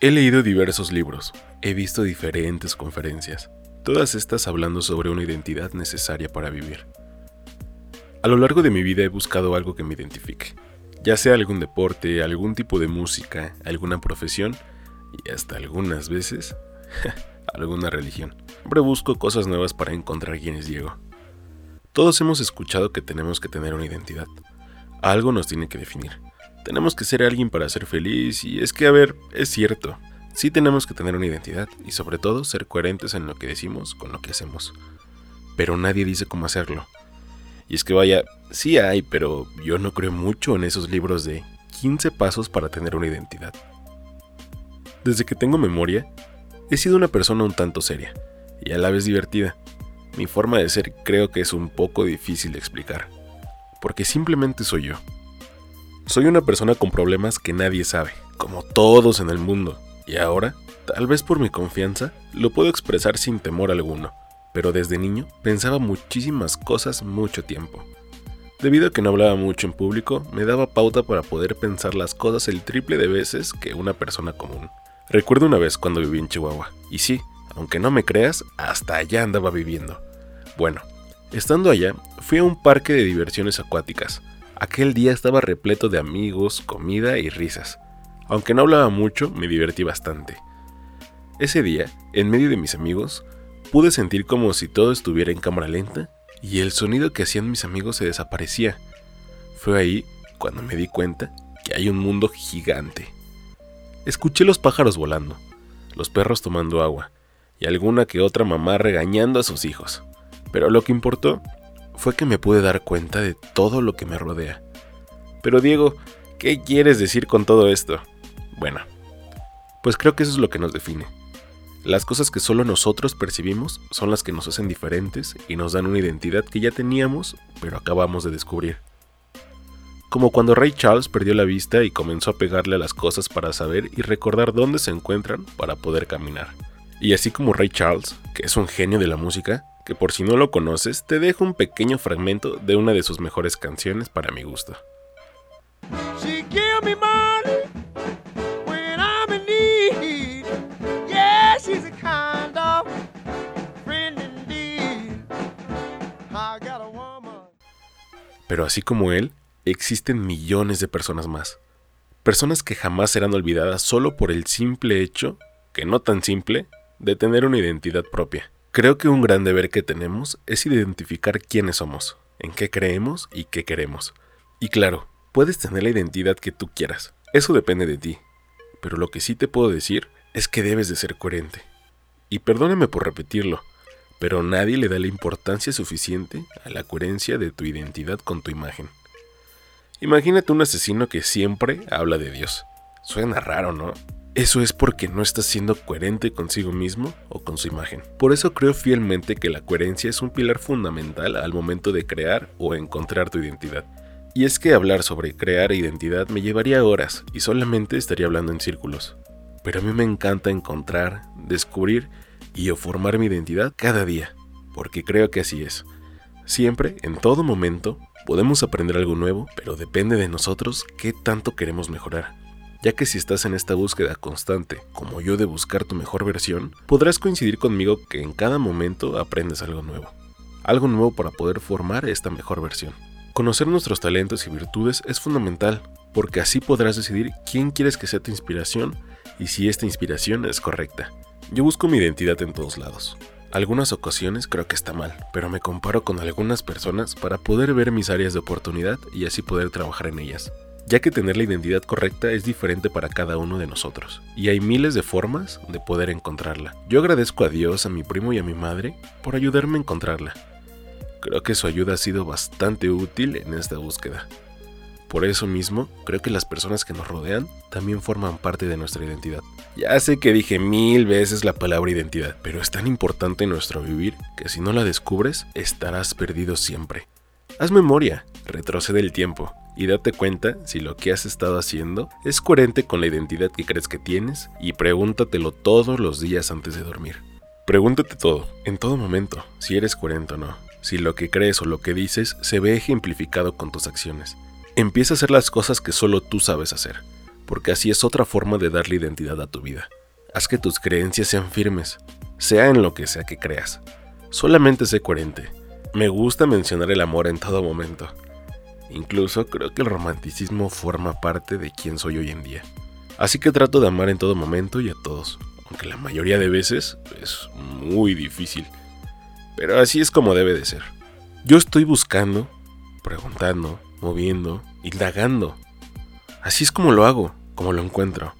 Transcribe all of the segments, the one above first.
He leído diversos libros, he visto diferentes conferencias, todas estas hablando sobre una identidad necesaria para vivir. A lo largo de mi vida he buscado algo que me identifique, ya sea algún deporte, algún tipo de música, alguna profesión y hasta algunas veces alguna religión. Siempre busco cosas nuevas para encontrar quién es Diego. Todos hemos escuchado que tenemos que tener una identidad. Algo nos tiene que definir. Tenemos que ser alguien para ser feliz y es que, a ver, es cierto. Sí tenemos que tener una identidad y sobre todo ser coherentes en lo que decimos con lo que hacemos. Pero nadie dice cómo hacerlo. Y es que vaya, sí hay, pero yo no creo mucho en esos libros de 15 pasos para tener una identidad. Desde que tengo memoria, he sido una persona un tanto seria y a la vez divertida. Mi forma de ser creo que es un poco difícil de explicar, porque simplemente soy yo. Soy una persona con problemas que nadie sabe, como todos en el mundo, y ahora, tal vez por mi confianza, lo puedo expresar sin temor alguno, pero desde niño pensaba muchísimas cosas mucho tiempo. Debido a que no hablaba mucho en público, me daba pauta para poder pensar las cosas el triple de veces que una persona común. Recuerdo una vez cuando viví en Chihuahua, y sí, aunque no me creas, hasta allá andaba viviendo. Bueno, estando allá, fui a un parque de diversiones acuáticas, Aquel día estaba repleto de amigos, comida y risas. Aunque no hablaba mucho, me divertí bastante. Ese día, en medio de mis amigos, pude sentir como si todo estuviera en cámara lenta y el sonido que hacían mis amigos se desaparecía. Fue ahí cuando me di cuenta que hay un mundo gigante. Escuché los pájaros volando, los perros tomando agua y alguna que otra mamá regañando a sus hijos. Pero lo que importó fue que me pude dar cuenta de todo lo que me rodea. Pero Diego, ¿qué quieres decir con todo esto? Bueno, pues creo que eso es lo que nos define. Las cosas que solo nosotros percibimos son las que nos hacen diferentes y nos dan una identidad que ya teníamos, pero acabamos de descubrir. Como cuando Ray Charles perdió la vista y comenzó a pegarle a las cosas para saber y recordar dónde se encuentran para poder caminar. Y así como Ray Charles, que es un genio de la música, que por si no lo conoces, te dejo un pequeño fragmento de una de sus mejores canciones para mi gusto. Pero así como él, existen millones de personas más. Personas que jamás serán olvidadas solo por el simple hecho, que no tan simple, de tener una identidad propia. Creo que un gran deber que tenemos es identificar quiénes somos, en qué creemos y qué queremos. Y claro, puedes tener la identidad que tú quieras, eso depende de ti. Pero lo que sí te puedo decir es que debes de ser coherente. Y perdóname por repetirlo, pero nadie le da la importancia suficiente a la coherencia de tu identidad con tu imagen. Imagínate un asesino que siempre habla de Dios. Suena raro, ¿no? Eso es porque no estás siendo coherente consigo mismo o con su imagen. Por eso creo fielmente que la coherencia es un pilar fundamental al momento de crear o encontrar tu identidad. Y es que hablar sobre crear identidad me llevaría horas y solamente estaría hablando en círculos. Pero a mí me encanta encontrar, descubrir y o formar mi identidad cada día, porque creo que así es. Siempre, en todo momento, podemos aprender algo nuevo, pero depende de nosotros qué tanto queremos mejorar ya que si estás en esta búsqueda constante, como yo de buscar tu mejor versión, podrás coincidir conmigo que en cada momento aprendes algo nuevo. Algo nuevo para poder formar esta mejor versión. Conocer nuestros talentos y virtudes es fundamental, porque así podrás decidir quién quieres que sea tu inspiración y si esta inspiración es correcta. Yo busco mi identidad en todos lados. Algunas ocasiones creo que está mal, pero me comparo con algunas personas para poder ver mis áreas de oportunidad y así poder trabajar en ellas ya que tener la identidad correcta es diferente para cada uno de nosotros, y hay miles de formas de poder encontrarla. Yo agradezco a Dios, a mi primo y a mi madre por ayudarme a encontrarla. Creo que su ayuda ha sido bastante útil en esta búsqueda. Por eso mismo, creo que las personas que nos rodean también forman parte de nuestra identidad. Ya sé que dije mil veces la palabra identidad, pero es tan importante en nuestro vivir que si no la descubres, estarás perdido siempre. Haz memoria, retrocede el tiempo y date cuenta si lo que has estado haciendo es coherente con la identidad que crees que tienes y pregúntatelo todos los días antes de dormir. Pregúntate todo, en todo momento, si eres coherente o no, si lo que crees o lo que dices se ve ejemplificado con tus acciones. Empieza a hacer las cosas que solo tú sabes hacer. porque así es otra forma de darle identidad a tu vida. Haz que tus creencias sean firmes, sea en lo que sea que creas. Solamente sé coherente. Me gusta mencionar el amor en todo momento. Incluso creo que el romanticismo forma parte de quien soy hoy en día. Así que trato de amar en todo momento y a todos, aunque la mayoría de veces es muy difícil. Pero así es como debe de ser. Yo estoy buscando, preguntando, moviendo, indagando. Así es como lo hago, como lo encuentro.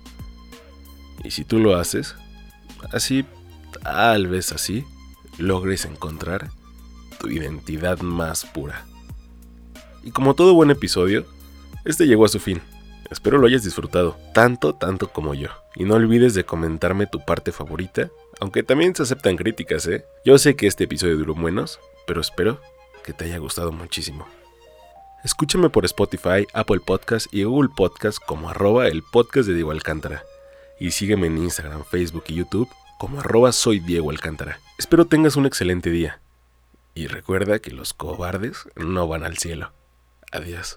Y si tú lo haces, así, tal vez así, logres encontrar tu identidad más pura. Y como todo buen episodio, este llegó a su fin. Espero lo hayas disfrutado, tanto, tanto como yo. Y no olvides de comentarme tu parte favorita, aunque también se aceptan críticas, ¿eh? Yo sé que este episodio duró menos, pero espero que te haya gustado muchísimo. Escúchame por Spotify, Apple Podcast y Google Podcast como arroba el podcast de Diego Alcántara. Y sígueme en Instagram, Facebook y YouTube como arroba soy Diego Alcántara. Espero tengas un excelente día. Y recuerda que los cobardes no van al cielo. Adiós.